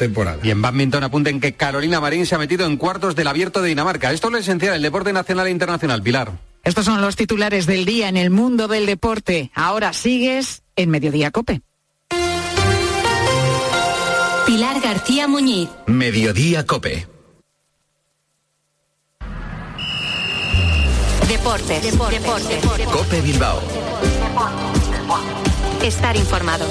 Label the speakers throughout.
Speaker 1: temporada.
Speaker 2: Y en badminton apunten que Carolina Marín se ha metido en cuartos del abierto de Dinamarca. Esto es lo esencial del deporte nacional e internacional. Pilar.
Speaker 3: Estos son los titulares del día en el mundo del deporte. Ahora sigues en Mediodía Cope.
Speaker 4: Pilar García Muñiz.
Speaker 5: Mediodía Cope.
Speaker 4: Deportes. Deportes. Deportes.
Speaker 5: Cope Bilbao.
Speaker 4: Estar informado.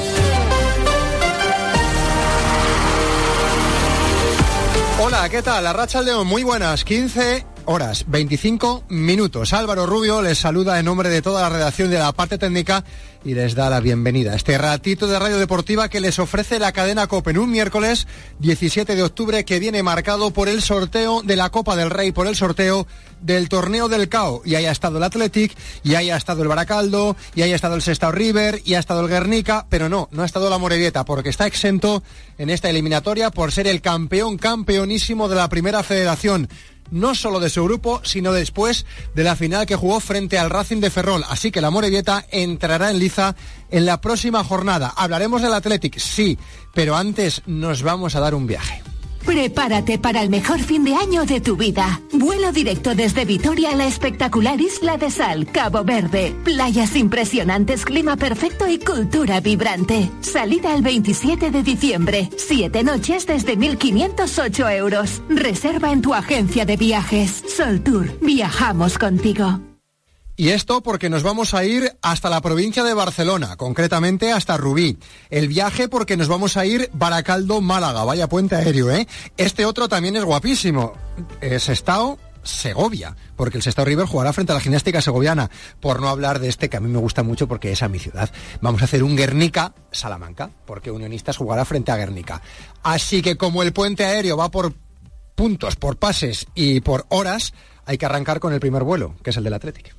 Speaker 6: Hola, ¿qué tal? La Racha León, muy buenas. 15 horas, 25 minutos. Álvaro Rubio les saluda en nombre de toda la redacción de la parte técnica y les da la bienvenida. Este ratito de radio deportiva que les ofrece la cadena Copen un miércoles 17 de octubre que viene marcado por el sorteo de la Copa del Rey, por el sorteo del torneo del CAO. Y ahí ha estado el Athletic, y ahí ha estado el Baracaldo, y ahí ha estado el Sestao River, y ha estado el Guernica, pero no, no ha estado la Morevieta, porque está exento en esta eliminatoria por ser el campeón campeonísimo de la primera federación no solo de su grupo, sino después de la final que jugó frente al Racing de Ferrol. Así que la Morevieta entrará en liza en la próxima jornada. Hablaremos del Athletic, sí, pero antes nos vamos a dar un viaje.
Speaker 7: Prepárate para el mejor fin de año de tu vida. Vuelo directo desde Vitoria a la espectacular Isla de Sal, Cabo Verde. Playas impresionantes, clima perfecto y cultura vibrante. Salida el 27 de diciembre. Siete noches desde 1.508 euros. Reserva en tu agencia de viajes. Sol Tour. Viajamos contigo.
Speaker 6: Y esto porque nos vamos a ir hasta la provincia de Barcelona, concretamente hasta Rubí. El viaje porque nos vamos a ir Baracaldo, Málaga. Vaya puente aéreo, ¿eh? Este otro también es guapísimo. Es Estado Segovia, porque el Sestao River jugará frente a la gimnástica segoviana, por no hablar de este que a mí me gusta mucho porque es a mi ciudad. Vamos a hacer un Guernica Salamanca, porque Unionistas jugará frente a Guernica. Así que como el puente aéreo va por puntos, por pases y por horas, hay que arrancar con el primer vuelo, que es el del Atlético.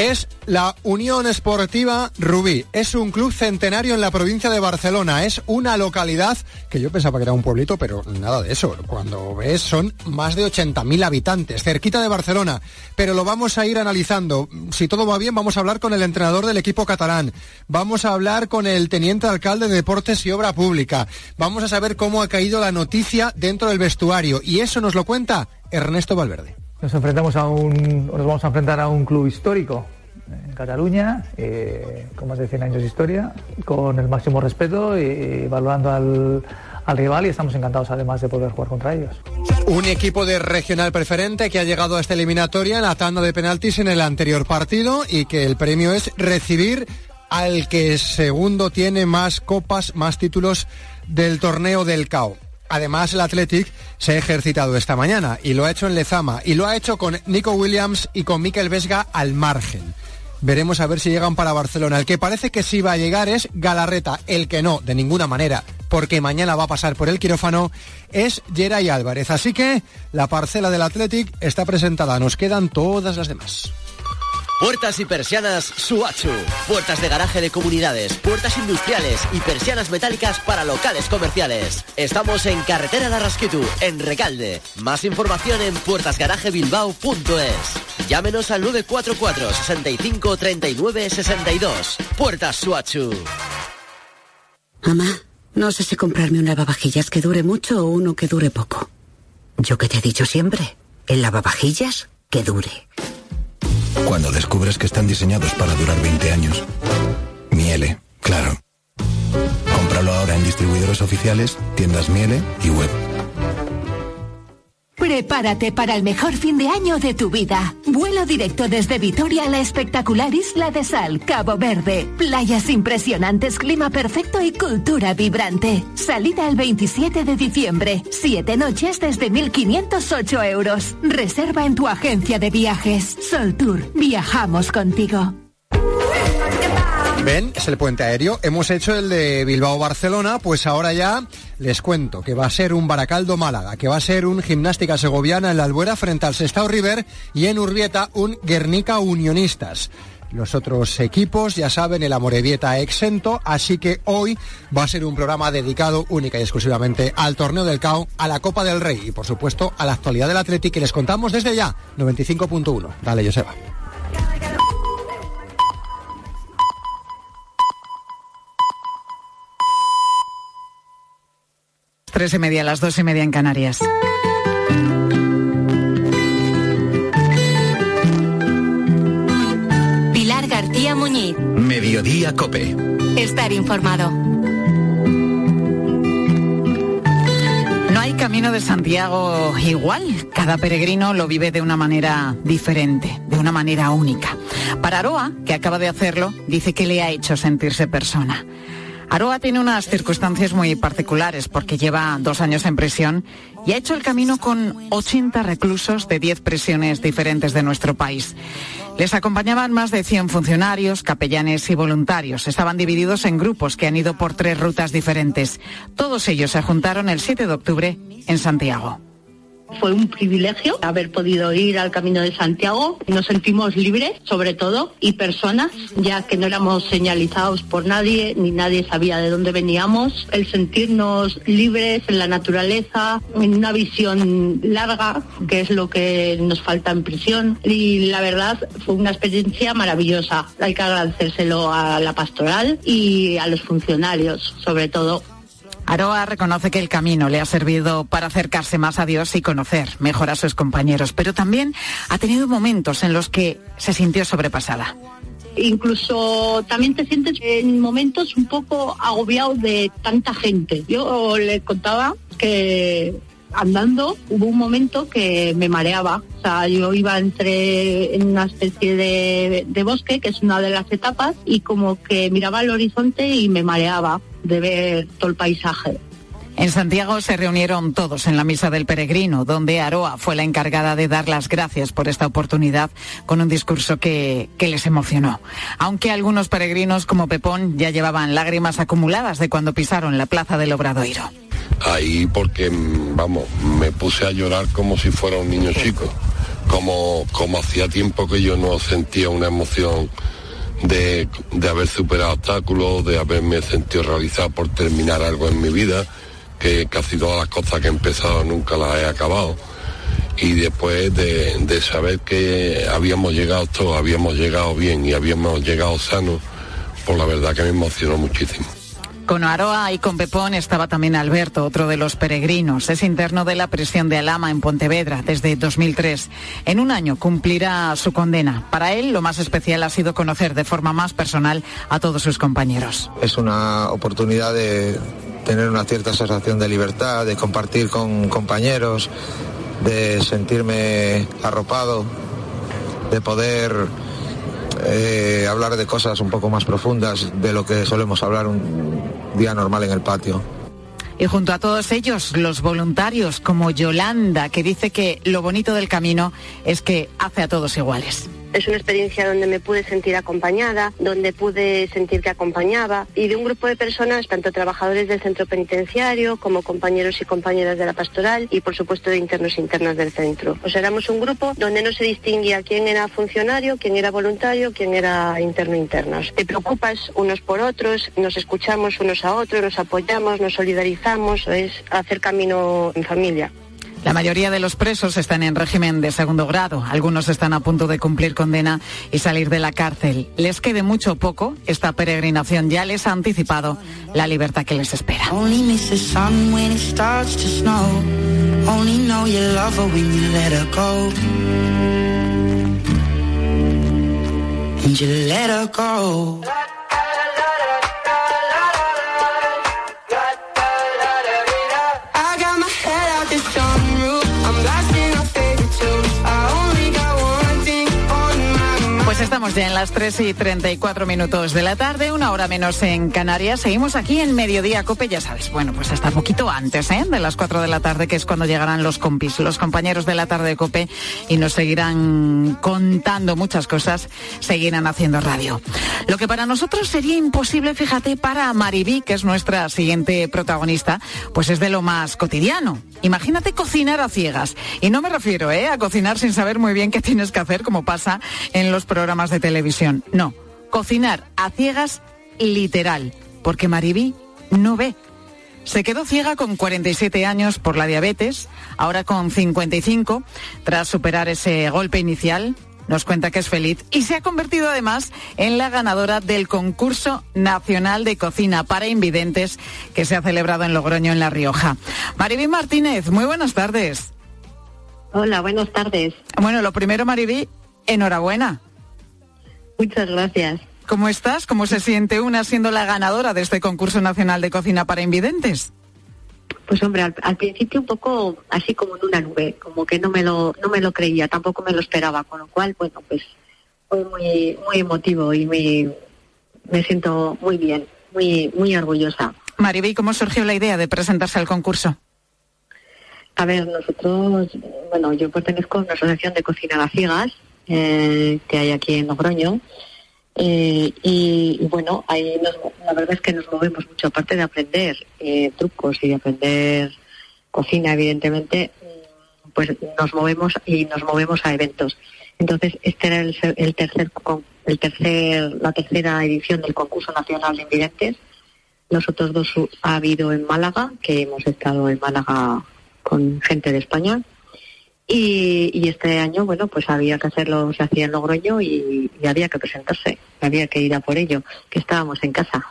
Speaker 6: Es la Unión Esportiva Rubí. Es un club centenario en la provincia de Barcelona. Es una localidad que yo pensaba que era un pueblito, pero nada de eso. Cuando ves son más de 80.000 habitantes, cerquita de Barcelona. Pero lo vamos a ir analizando. Si todo va bien, vamos a hablar con el entrenador del equipo catalán. Vamos a hablar con el teniente alcalde de Deportes y Obra Pública. Vamos a saber cómo ha caído la noticia dentro del vestuario. Y eso nos lo cuenta Ernesto Valverde.
Speaker 8: Nos enfrentamos a un, nos vamos a enfrentar a un club histórico en Cataluña, eh, con más de 100 años de historia, con el máximo respeto y, valorando al, al rival y estamos encantados además de poder jugar contra ellos.
Speaker 6: Un equipo de regional preferente que ha llegado a esta eliminatoria en la tanda de penaltis en el anterior partido y que el premio es recibir al que segundo tiene más copas, más títulos del torneo del CAO. Además, el Athletic se ha ejercitado esta mañana y lo ha hecho en Lezama y lo ha hecho con Nico Williams y con Mikel Vesga al margen. Veremos a ver si llegan para Barcelona. El que parece que sí va a llegar es Galarreta. El que no, de ninguna manera, porque mañana va a pasar por el quirófano, es Geray Álvarez. Así que la parcela del Athletic está presentada. Nos quedan todas las demás.
Speaker 9: Puertas y persianas Suachu. Puertas de garaje de comunidades, puertas industriales y persianas metálicas para locales comerciales. Estamos en Carretera de Rasquitu, en Recalde. Más información en puertasgarajebilbao.es. Llámenos al 944 65 39 62. Puertas Suachu.
Speaker 10: Mamá, no sé si comprarme un lavavajillas que dure mucho o uno que dure poco. Yo que te he dicho siempre, el lavavajillas que dure.
Speaker 11: Cuando descubres que están diseñados para durar 20 años. Miele, claro. Cómpralo ahora en distribuidores oficiales, tiendas Miele y web.
Speaker 7: Prepárate para el mejor fin de año de tu vida. Vuelo directo desde Vitoria a la espectacular Isla de Sal, Cabo Verde. Playas impresionantes, clima perfecto y cultura vibrante. Salida el 27 de diciembre. Siete noches desde 1.508 euros. Reserva en tu agencia de viajes. Sol Tour. Viajamos contigo.
Speaker 6: Ven, es el puente aéreo. Hemos hecho el de Bilbao-Barcelona, pues ahora ya les cuento que va a ser un Baracaldo-Málaga, que va a ser un Gimnástica Segoviana en la Albuera frente al Sestao River y en Urbieta un Guernica Unionistas. Los otros equipos, ya saben, el Amorebieta exento, así que hoy va a ser un programa dedicado única y exclusivamente al torneo del CAO, a la Copa del Rey y por supuesto a la actualidad del Atlético que les contamos desde ya, 95.1. Dale, Joseba.
Speaker 3: Tres y media, las dos y media en Canarias.
Speaker 4: Pilar García Muñiz.
Speaker 5: Mediodía Cope.
Speaker 4: Estar informado.
Speaker 3: No hay camino de Santiago igual. Cada peregrino lo vive de una manera diferente, de una manera única. Para Aroa, que acaba de hacerlo, dice que le ha hecho sentirse persona. Aroa tiene unas circunstancias muy particulares porque lleva dos años en prisión y ha hecho el camino con 80 reclusos de 10 prisiones diferentes de nuestro país. Les acompañaban más de 100 funcionarios, capellanes y voluntarios. Estaban divididos en grupos que han ido por tres rutas diferentes. Todos ellos se juntaron el 7 de octubre en Santiago.
Speaker 1: Fue un privilegio haber podido ir al Camino de Santiago. Nos sentimos libres, sobre todo, y personas, ya que no éramos señalizados por nadie, ni nadie sabía de dónde veníamos. El sentirnos libres en la naturaleza, en una visión larga, que es lo que nos falta en prisión. Y la verdad fue una experiencia maravillosa. Hay que agradecérselo a la pastoral y a los funcionarios, sobre todo.
Speaker 3: Aroa reconoce que el camino le ha servido para acercarse más a Dios y conocer mejor a sus compañeros, pero también ha tenido momentos en los que se sintió sobrepasada.
Speaker 1: Incluso también te sientes en momentos un poco agobiado de tanta gente. Yo le contaba que andando hubo un momento que me mareaba. O sea, yo iba entre en una especie de bosque, que es una de las etapas, y como que miraba el horizonte y me mareaba de ver todo el paisaje.
Speaker 3: En Santiago se reunieron todos en la misa del peregrino, donde Aroa fue la encargada de dar las gracias por esta oportunidad con un discurso que, que, les emocionó. Aunque algunos peregrinos como Pepón ya llevaban lágrimas acumuladas de cuando pisaron la plaza del Obradoiro.
Speaker 12: Ahí porque, vamos, me puse a llorar como si fuera un niño chico, como, como hacía tiempo que yo no sentía una emoción de, de, haber superado obstáculos, de haberme sentido realizado por terminar algo en mi vida, que casi todas las cosas que he empezado nunca las he acabado. Y después de, de saber que habíamos llegado todos, habíamos llegado bien y habíamos llegado sanos, pues la verdad que me emocionó muchísimo.
Speaker 3: Con Aroa y con Pepón estaba también Alberto, otro de los peregrinos. Es interno de la prisión de Alama en Pontevedra desde 2003. En un año cumplirá su condena. Para él lo más especial ha sido conocer de forma más personal a todos sus compañeros.
Speaker 13: Es una oportunidad de tener una cierta sensación de libertad, de compartir con compañeros, de sentirme arropado, de poder eh, hablar de cosas un poco más profundas de lo que solemos hablar un día normal en el patio.
Speaker 3: Y junto a todos ellos, los voluntarios como Yolanda, que dice que lo bonito del camino es que hace a todos iguales.
Speaker 14: Es una experiencia donde me pude sentir acompañada, donde pude sentir que acompañaba y de un grupo de personas, tanto trabajadores del centro penitenciario como compañeros y compañeras de la pastoral y por supuesto de internos e internas del centro. Éramos un grupo donde no se distinguía quién era funcionario, quién era voluntario, quién era interno e internos. Te preocupas unos por otros, nos escuchamos unos a otros, nos apoyamos, nos solidarizamos, es hacer camino en familia.
Speaker 3: La mayoría de los presos están en régimen de segundo grado. Algunos están a punto de cumplir condena y salir de la cárcel. Les quede mucho poco. Esta peregrinación ya les ha anticipado la libertad que les espera. Pues estamos ya en las 3 y 34 minutos de la tarde, una hora menos en Canarias. Seguimos aquí en Mediodía Cope, ya sabes. Bueno, pues hasta poquito antes, ¿eh? De las 4 de la tarde, que es cuando llegarán los compis, los compañeros de la tarde de Cope, y nos seguirán contando muchas cosas, seguirán haciendo radio. Lo que para nosotros sería imposible, fíjate, para Maribí, que es nuestra siguiente protagonista, pues es de lo más cotidiano. Imagínate cocinar a ciegas. Y no me refiero, ¿eh? A cocinar sin saber muy bien qué tienes que hacer, como pasa en los programas programas de televisión. No, cocinar a ciegas literal, porque Maribí no ve. Se quedó ciega con 47 años por la diabetes, ahora con 55, tras superar ese golpe inicial, nos cuenta que es feliz y se ha convertido además en la ganadora del concurso nacional de cocina para invidentes que se ha celebrado en Logroño, en La Rioja. Maribí Martínez, muy buenas tardes.
Speaker 14: Hola, buenas tardes.
Speaker 3: Bueno, lo primero, Maribí, enhorabuena.
Speaker 14: Muchas gracias.
Speaker 3: ¿Cómo estás? ¿Cómo se siente una siendo la ganadora de este concurso nacional de cocina para invidentes?
Speaker 14: Pues hombre, al, al, principio un poco así como en una nube, como que no me lo no me lo creía, tampoco me lo esperaba, con lo cual, bueno, pues fue muy muy emotivo y muy me siento muy bien, muy muy orgullosa.
Speaker 3: Maribí, ¿cómo surgió la idea de presentarse al concurso?
Speaker 14: A ver, nosotros, bueno, yo pertenezco a una asociación de cocina a las ciegas eh, que hay aquí en Logroño. Eh, y, bueno, ahí nos, la verdad es que nos movemos mucho, aparte de aprender eh, trucos y de aprender cocina, evidentemente, pues nos movemos y nos movemos a eventos. Entonces, este era el, el tercer, el tercer, la tercera edición del concurso nacional de invidentes. Los otros dos ha habido en Málaga, que hemos estado en Málaga con gente de España. Y, y, este año, bueno, pues había que hacerlo, se hacía en Logroño y, y, había que presentarse, había que ir a por ello, que estábamos en casa.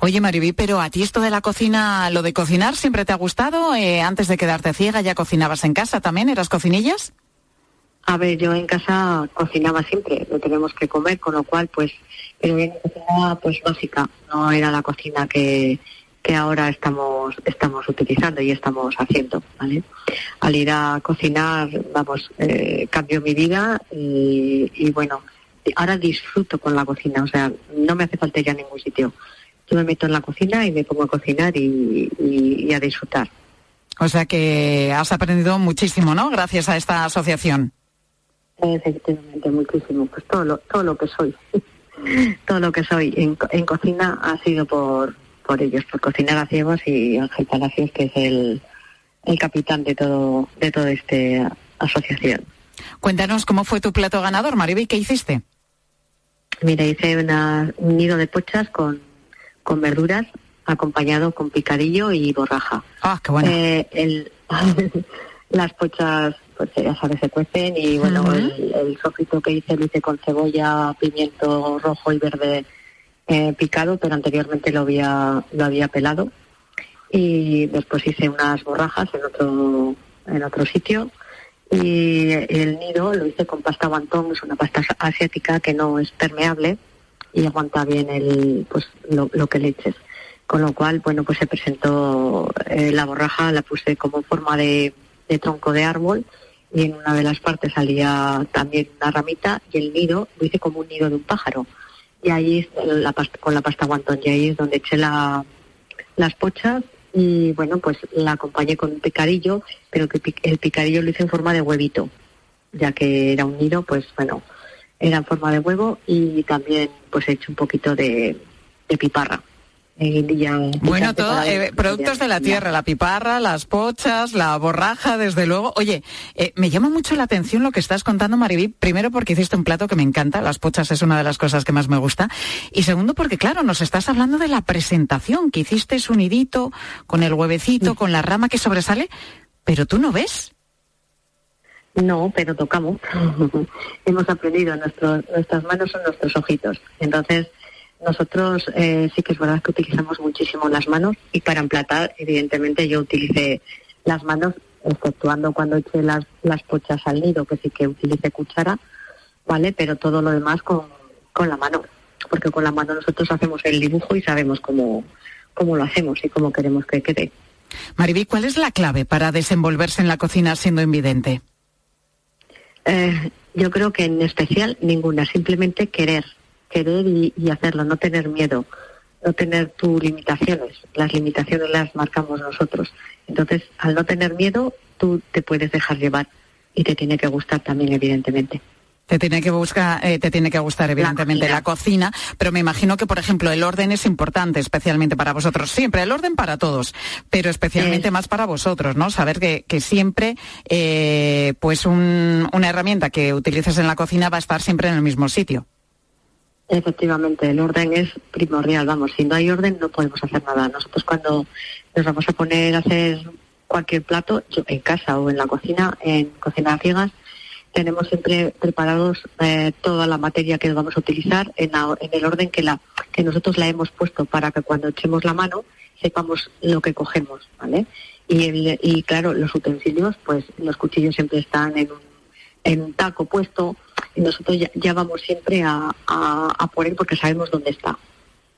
Speaker 3: Oye, Maribí, pero a ti esto de la cocina, lo de cocinar, ¿siempre te ha gustado? Eh, antes de quedarte ciega, ¿ya cocinabas en casa también? ¿Eras cocinillas?
Speaker 14: A ver, yo en casa cocinaba siempre, lo tenemos que comer, con lo cual, pues, pero en cocina, pues, básica, no era la cocina que, que ahora estamos estamos utilizando y estamos haciendo ¿vale? al ir a cocinar vamos eh, cambió mi vida y, y, bueno ahora disfruto con la cocina o sea no me hace falta ir a ningún sitio. Yo me meto en la cocina y me pongo a cocinar y, y, y a disfrutar.
Speaker 3: O sea que has aprendido muchísimo no gracias a esta asociación.
Speaker 14: Efectivamente muchísimo. Pues todo lo todo lo que soy. Todo lo que soy en, en cocina ha sido por por ellos, por cocinar a ciegos y Ángel Palacios, que es el, el capitán de todo de toda esta asociación.
Speaker 3: Cuéntanos cómo fue tu plato ganador, Mariby, ¿qué hiciste?
Speaker 14: Mira, hice una, un nido de pochas con, con verduras, acompañado con picadillo y borraja.
Speaker 3: Ah, qué bueno.
Speaker 14: Eh, el, las pochas, pues ya sabes, se cuecen y bueno, uh -huh. el, el sofrito que hice lo hice con cebolla, pimiento rojo y verde eh, picado, pero anteriormente lo había, lo había pelado. Y después hice unas borrajas en otro, en otro sitio. Y el nido lo hice con pasta guantón, es una pasta asiática que no es permeable y aguanta bien el, pues, lo, que le eches. Con lo cual, bueno, pues se presentó eh, la borraja, la puse como forma de, de tronco de árbol y en una de las partes salía también una ramita y el nido lo hice como un nido de un pájaro y ahí la pasta, con la pasta guantón. Y ahí es donde eché la, las pochas. Y bueno pues la acompañé con un picadillo pero que el picadillo lo hice en forma de huevito ya que era un nido pues bueno era en forma de huevo. Y también pues he hecho un poquito de piparra
Speaker 3: bueno, todo, eh, productos de la tierra, la piparra, las pochas, la borraja, desde luego. Oye, eh, me llama mucho la atención lo que estás contando, Maribí. Primero porque hiciste un plato que me encanta, las pochas es una de las cosas que más me gusta. Y segundo porque, claro, nos estás hablando de la presentación, que hiciste su nidito con el huevecito, con la rama que sobresale, pero tú no ves.
Speaker 14: No, pero tocamos. Hemos aprendido, Nuestro, nuestras manos son nuestros ojitos. Entonces, nosotros eh, sí que es verdad que utilizamos muchísimo las manos y para emplatar, evidentemente, yo utilicé las manos, exceptuando cuando eché las, las pochas al nido, que sí que utilicé cuchara, ¿vale? Pero todo lo demás con, con la mano, porque con la mano nosotros hacemos el dibujo y sabemos cómo, cómo lo hacemos y cómo queremos que quede.
Speaker 3: Maribí, ¿cuál es la clave para desenvolverse en la cocina siendo invidente?
Speaker 14: Eh, yo creo que en especial ninguna, simplemente querer querer y, y, hacerlo, no tener miedo, no tener tus limitaciones. Las limitaciones las marcamos nosotros. Entonces, al no tener miedo, tú te puedes dejar llevar y te tiene que gustar también, evidentemente.
Speaker 3: Te tiene que buscar, eh, te tiene que gustar evidentemente la cocina. la cocina, pero me imagino que por ejemplo el orden es importante, especialmente para vosotros. Siempre el orden para todos, pero especialmente más para vosotros, ¿no? Saber que, que siempre, eh, pues un, una herramienta que utilices en la cocina va a estar siempre en el mismo sitio.
Speaker 14: Efectivamente, el orden es primordial. Vamos, si no hay orden no podemos hacer nada. Nosotros cuando nos vamos a poner a hacer cualquier plato, yo, en casa o en la cocina, en cocina ciegas, tenemos siempre preparados eh, toda la materia que vamos a utilizar en, el orden que, la, que nosotros la hemos puesto para que cuando echemos la mano sepamos lo que cogemos, ¿vale? Y, y claro, los utensilios, pues los cuchillos siempre están en un, en un taco puesto nosotros ya, vamos siempre a, a, por él porque sabemos dónde está.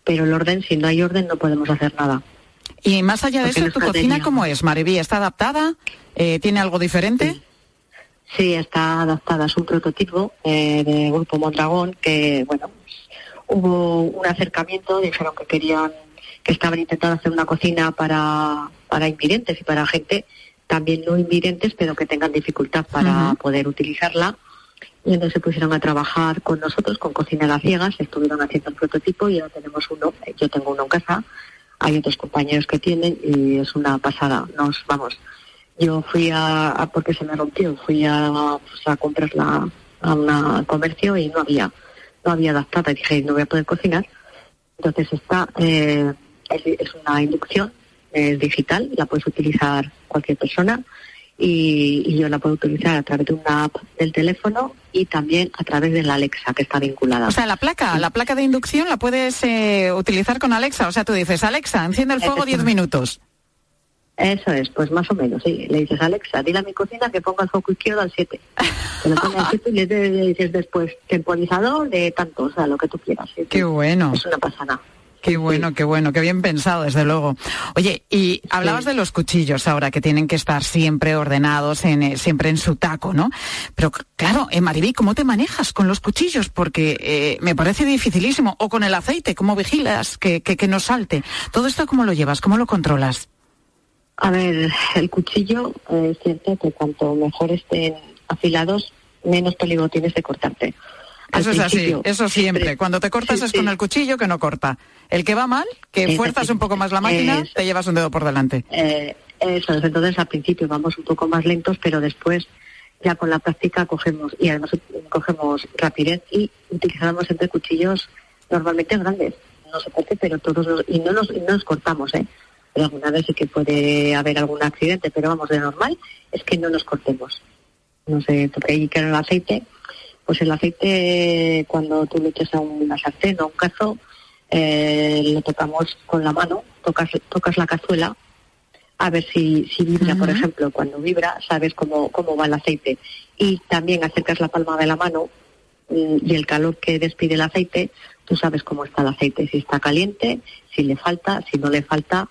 Speaker 14: Pero el orden, si no hay orden, no podemos hacer nada.
Speaker 3: Y más allá de eso, ¿tu cocina cómo es, Mariví? ¿Está adaptada? Eh, ¿Tiene algo diferente?
Speaker 14: Sí. está adaptada. Es un prototipo eh, de Grupo Mondragón que, bueno, hubo un acercamiento, dijeron que querían, que estaban intentando hacer una cocina para, para invidentes y para gente también no invidentes, pero que tengan dificultad para poder utilizarla. Y entonces se pusieron a trabajar con nosotros, con Cocina las Ciegas, estuvieron haciendo el prototipo y ahora tenemos uno, yo tengo uno en casa, hay otros compañeros que tienen y es una pasada. Nos vamos. Yo fui a, porque se me rompió, fui a, pues, a comprarla a un comercio y no había, no había adaptada. Dije, no voy a poder cocinar. Entonces esta eh, es, una inducción, es digital, la puedes utilizar cualquier persona y, yo la puedo utilizar a través de una app del teléfono y también a través de la Alexa que está vinculada.
Speaker 3: O sea, la placa, la placa de inducción la puedes eh, utilizar con Alexa. O sea, tú dices, Alexa, enciende el fuego 10 minutos.
Speaker 14: Eso es, pues más o menos, sí. Le dices, Alexa, dile a mi cocina que ponga el foco izquierdo al 7. Te lo pone al 7 y le, dices después temporizador de tanto, o sea, lo que tú quieras.
Speaker 3: Qué bueno.
Speaker 14: Es una pasada.
Speaker 3: Qué bueno, qué bueno, qué bien pensado, desde luego. Oye, y hablabas de los cuchillos ahora, que tienen que estar siempre ordenados, en, eh, siempre en su taco, ¿no? Pero claro, en Maribí, ¿cómo te manejas con los cuchillos? Porque eh, me parece dificilísimo. O con el aceite, ¿cómo vigilas que, que, no salte? ¿Todo esto cómo lo llevas? ¿Cómo lo controlas?
Speaker 14: A ver, el cuchillo, eh, es cierto que cuanto mejor estén afilados, menos peligro tienes de cortarte.
Speaker 3: Eso es así, eso siempre. Cuando te cortas es con el cuchillo que no corta. El que va mal, que fuerzas un poco más la máquina, te llevas un dedo por delante.
Speaker 14: Eh, eso es, entonces al principio vamos un poco más lentos, pero después ya con la práctica cogemos, y además cogemos rapidez y utilizamos entre cuchillos normalmente grandes. No por qué, pero todos los, y no nos, no nos cortamos, ¿eh? Pero alguna vez sí que puede haber algún accidente, pero vamos, de normal es que no nos cortemos. No sé, porque ahí queda el aceite pues el aceite, cuando tú le echas a una sartén o a un cazo, eh, lo tocamos con la mano, tocas, tocas la cazuela a ver si, si vibra, por ejemplo. Cuando vibra, sabes cómo, cómo va el aceite. Y también acercas la palma de la mano mm, y el calor que despide el aceite, tú sabes cómo está el aceite, si está caliente, si le falta, si no le falta,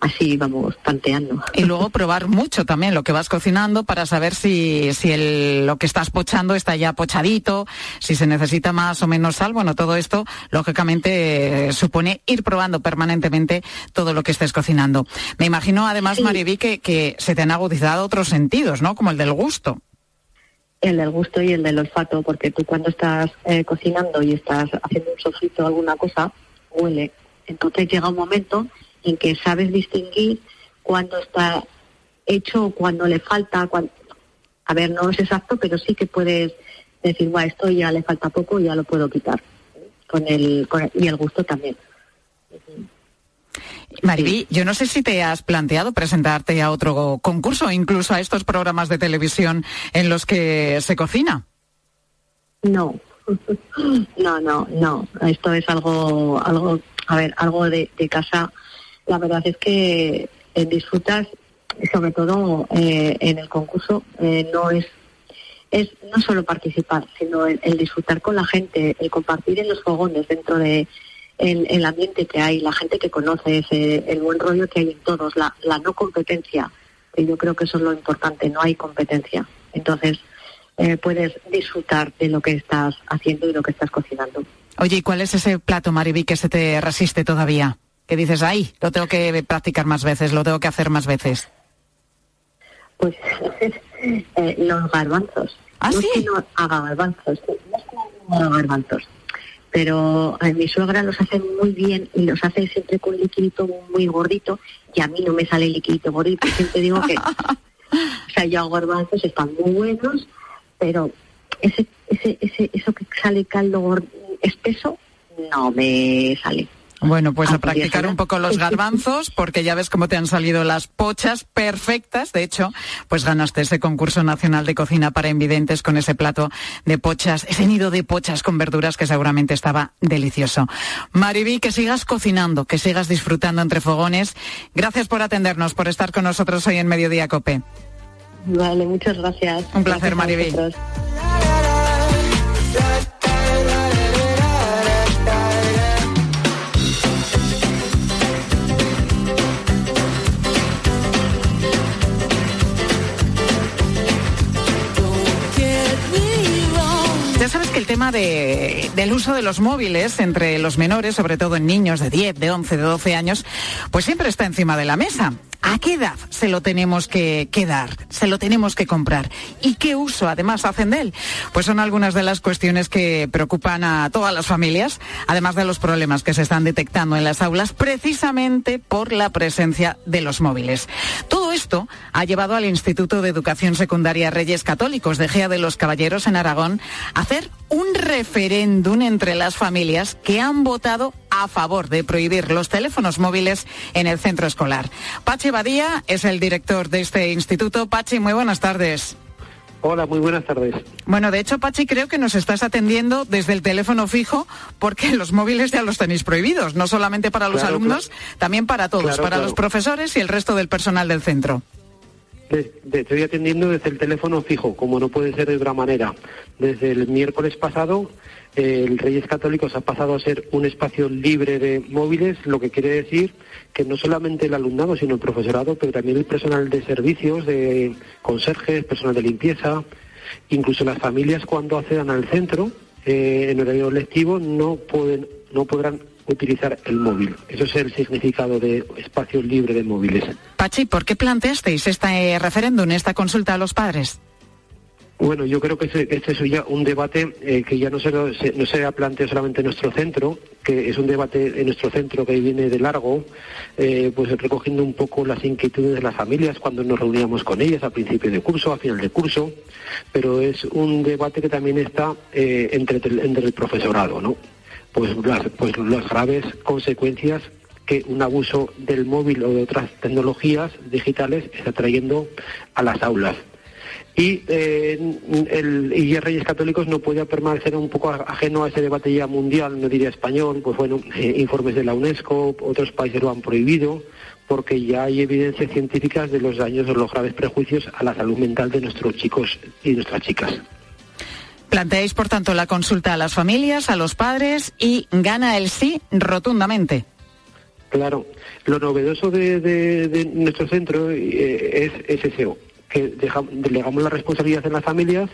Speaker 14: así vamos tanteando.
Speaker 3: Y luego probar mucho también lo que vas cocinando para saber si, si el, lo que estás pochando está ya pochadito, si se necesita más o menos sal. Bueno, todo esto lógicamente supone ir probando permanentemente todo lo que estés cocinando. Me imagino además, Mariví, que, que se te han agudizado otros sentidos, ¿no? Como el del gusto.
Speaker 14: El del gusto y el del olfato, porque tú cuando estás eh, cocinando y estás haciendo un sofrito o alguna cosa, huele. Entonces llega un momento en que sabes distinguir cuando está hecho o cuando le falta. A ver, no es exacto, pero sí que puedes decir, bueno, esto ya le falta poco, ya lo puedo quitar. Con el, y el gusto también.
Speaker 3: Mariví, yo no sé si te has planteado presentarte a otro concurso, incluso a estos programas de televisión en los que se cocina.
Speaker 14: No, no, no, no. Esto es algo, algo, a ver, algo de casa la verdad es que eh, disfrutas, sobre todo eh, en el concurso, eh, no es es no solo participar, sino el, disfrutar con la gente, el compartir en los fogones dentro de el, ambiente que hay, la gente que conoces, el buen rollo que hay en todos, la, la no competencia, que yo creo que eso es lo importante, no hay competencia. Entonces, puedes disfrutar de lo que estás haciendo y lo que estás cocinando.
Speaker 3: Oye, ¿y cuál es ese plato, Mariví, que se te resiste todavía? Que dices, ay, lo tengo que practicar más veces, lo tengo que hacer más veces?
Speaker 14: Pues eh, los garbanzos.
Speaker 3: ¿Ah,
Speaker 14: no
Speaker 3: sí?
Speaker 14: Es que no haga garbanzos, no es que no haga garbanzos. Pero mi suegra los hace muy bien y los hace siempre con liquidito muy gordito y a mí no me sale liquidito gordito. Siempre digo que, o sea, yo hago garbanzos, están muy buenos, pero ese, ese, ese, eso que sale caldo espeso no me sale.
Speaker 3: Bueno, pues a practicar un poco los garbanzos, porque ya ves cómo te han salido las pochas perfectas. De hecho, pues ganaste ese concurso nacional de cocina para invidentes con ese plato de pochas, ese nido de pochas con verduras que seguramente estaba delicioso. Mariví, que sigas cocinando, que sigas disfrutando entre fogones. Gracias por atendernos, por estar con nosotros hoy en Mediodía Cope.
Speaker 14: Vale, muchas gracias.
Speaker 3: Un placer, Mariví. Tema de, del uso de los móviles entre los menores, sobre todo en niños de 10, de 11, de 12 años, pues siempre está encima de la mesa. ¿A qué edad se lo tenemos que, que, dar? ¿Se lo tenemos que comprar? ¿Y qué uso además hacen de él? Pues son algunas de las cuestiones que preocupan a todas las familias, además de los problemas que se están detectando en las aulas precisamente por la presencia de los móviles. Todo esto ha llevado al Instituto de Educación Secundaria Reyes Católicos de Gea de los Caballeros en Aragón a hacer un referéndum entre las familias que han votado a favor de prohibir los teléfonos móviles en el centro escolar. Pachi Badía es el director de este instituto. Pachi, muy buenas tardes.
Speaker 15: Hola, muy buenas tardes.
Speaker 3: Bueno, de hecho, Pachi, creo que nos estás atendiendo desde el teléfono fijo porque los móviles ya los tenéis prohibidos, no solamente para los
Speaker 15: Claro,
Speaker 3: alumnos,
Speaker 15: claro.
Speaker 3: también para todos,
Speaker 15: Claro,
Speaker 3: para los profesores y el resto del personal del centro.
Speaker 15: De- estoy atendiendo desde el teléfono fijo, como no puede ser de otra manera. Desde el miércoles pasado, el Reyes Católicos ha pasado a ser un espacio libre de móviles, lo que quiere decir que no solamente el alumnado, sino el profesorado, pero también el personal de servicios, de conserjes, personal de limpieza, incluso las familias cuando accedan al centro eh, en horario lectivo no pueden, no podrán utilizar el móvil. Eso es el significado de espacio libre de móviles.
Speaker 3: Pachi, ¿por qué planteasteis este referéndum, esta consulta a los padres?
Speaker 15: Bueno, yo creo que este es ya un debate eh, que ya no se, no se ha planteado solamente en nuestro centro, que es un debate en nuestro centro que viene de largo, eh, pues recogiendo un poco las inquietudes de las familias cuando nos reuníamos con ellas a principio de curso, a final de curso, pero es un debate que también está eh, entre, entre el profesorado, ¿no? Pues las, pues las graves consecuencias que un abuso del móvil o de otras tecnologías digitales está trayendo a las aulas. Y eh, el y Reyes Católicos no puede permanecer un poco ajeno a ese debate ya mundial, no diría español, pues bueno, eh, informes de la UNESCO, otros países lo han prohibido, porque ya hay evidencias científicas de los daños o los graves prejuicios a la salud mental de nuestros chicos y nuestras chicas.
Speaker 3: Planteáis, por tanto, la consulta a las familias, a los padres y gana el sí rotundamente.
Speaker 15: Claro, lo novedoso de, nuestro centro eh, es, eso, que deja- delegamos la responsabilidad en las familias,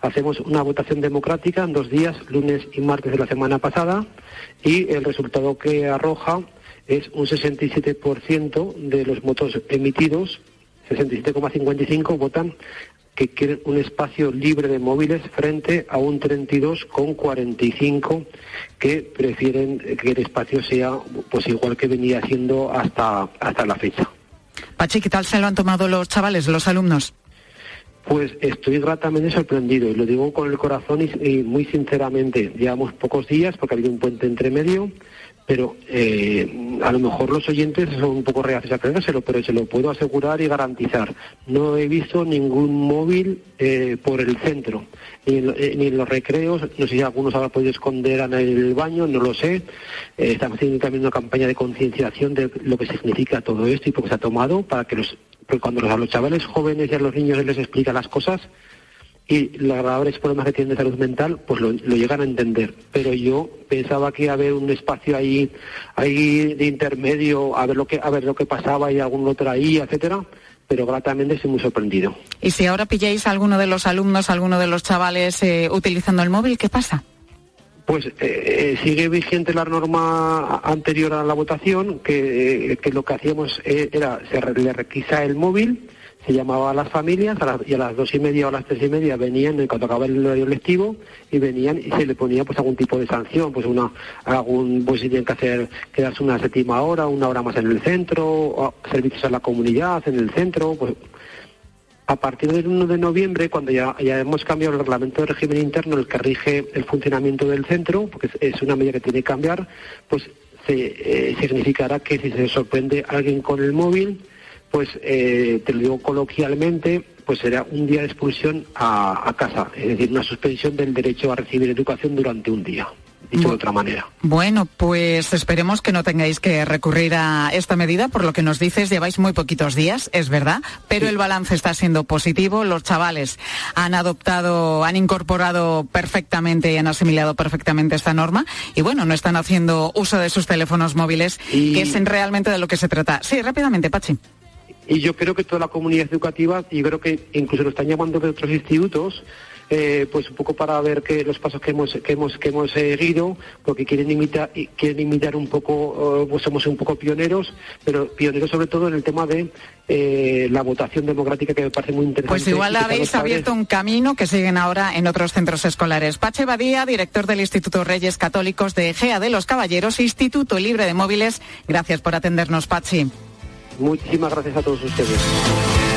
Speaker 15: hacemos una votación democrática en dos días, lunes y martes de la semana pasada, y el resultado que arroja es un 67% de los votos emitidos, 67,55 votan que quieren un espacio libre de móviles frente a un 32,45 que prefieren que el espacio sea pues igual que venía siendo hasta hasta la fecha.
Speaker 3: Pachi, ¿qué tal se lo han tomado los chavales, los alumnos?
Speaker 15: Pues estoy gratamente sorprendido y lo digo con el corazón y, y muy sinceramente. Llevamos pocos días porque ha habido un puente entre medio, pero eh, a lo mejor los oyentes son un poco reacios a creérselo, pero se lo puedo asegurar y garantizar. No he visto ningún móvil eh, por el centro, ni en, eh, ni en los recreos, no sé si algunos habrán podido esconder en el baño, no lo sé. Eh, estamos haciendo también una campaña de concienciación de lo que significa todo esto y por qué se ha tomado para que los cuando los- a los chavales jóvenes y a los niños les explica las cosas y los graves problemas que tienen de salud mental, pues lo, lo llegan a entender. Pero yo pensaba que iba a haber un espacio ahí, ahí de intermedio, a ver lo que, a ver lo que pasaba y algún otro ahí, etcétera. Pero gratamente estoy muy sorprendido.
Speaker 3: Y si ahora pilláis a alguno de los alumnos, a alguno de los chavales eh, utilizando el móvil, ¿qué pasa?
Speaker 15: Pues eh, eh, sigue vigente la norma anterior a la votación, que, eh, que lo que hacíamos eh, era, se le requisa el móvil, se llamaba a las familias a las- y a las dos y media o a las tres y media venían, cuando acababa el horario lectivo, y venían y se le ponía pues algún tipo de sanción, pues una, algún, pues si tienen que hacer, quedarse una séptima hora, una hora más en el centro, servicios a la comunidad en el centro, pues a partir del 1 de noviembre, cuando ya, ya hemos cambiado el reglamento de régimen interno, el que rige el funcionamiento del centro, porque es, es una medida que tiene que cambiar, pues se, eh, significará que si se sorprende alguien con el móvil, pues eh, te lo digo coloquialmente, pues será un día de expulsión a, a casa, es decir, una suspensión del derecho a recibir educación durante un día dicho de otra manera.
Speaker 3: Bueno, pues esperemos que no tengáis que recurrir a esta medida. Por lo que nos dices, lleváis muy poquitos días, es verdad, pero el balance está siendo positivo. Los chavales han adoptado, han incorporado perfectamente y han asimilado perfectamente esta norma. Y bueno, no están haciendo uso de sus teléfonos móviles, que es en realmente de lo que se trata. Sí, rápidamente, Pachi.
Speaker 15: Y yo creo que toda la comunidad educativa, y creo que incluso lo están llamando de otros institutos, eh, pues un poco para ver que los pasos que hemos que hemos que hemos seguido porque quieren imitar quieren imitar un poco eh, pues somos un poco pioneros pero pioneros sobre todo en el tema de eh, la votación democrática que me parece muy interesante
Speaker 3: Pues igual habéis abierto un camino que siguen ahora en otros centros escolares. Pache Badía, director del Instituto Reyes Católicos de Egea de los Caballeros, Instituto Libre de Móviles. Gracias por atendernos, Pachi.
Speaker 15: Muchísimas gracias a todos ustedes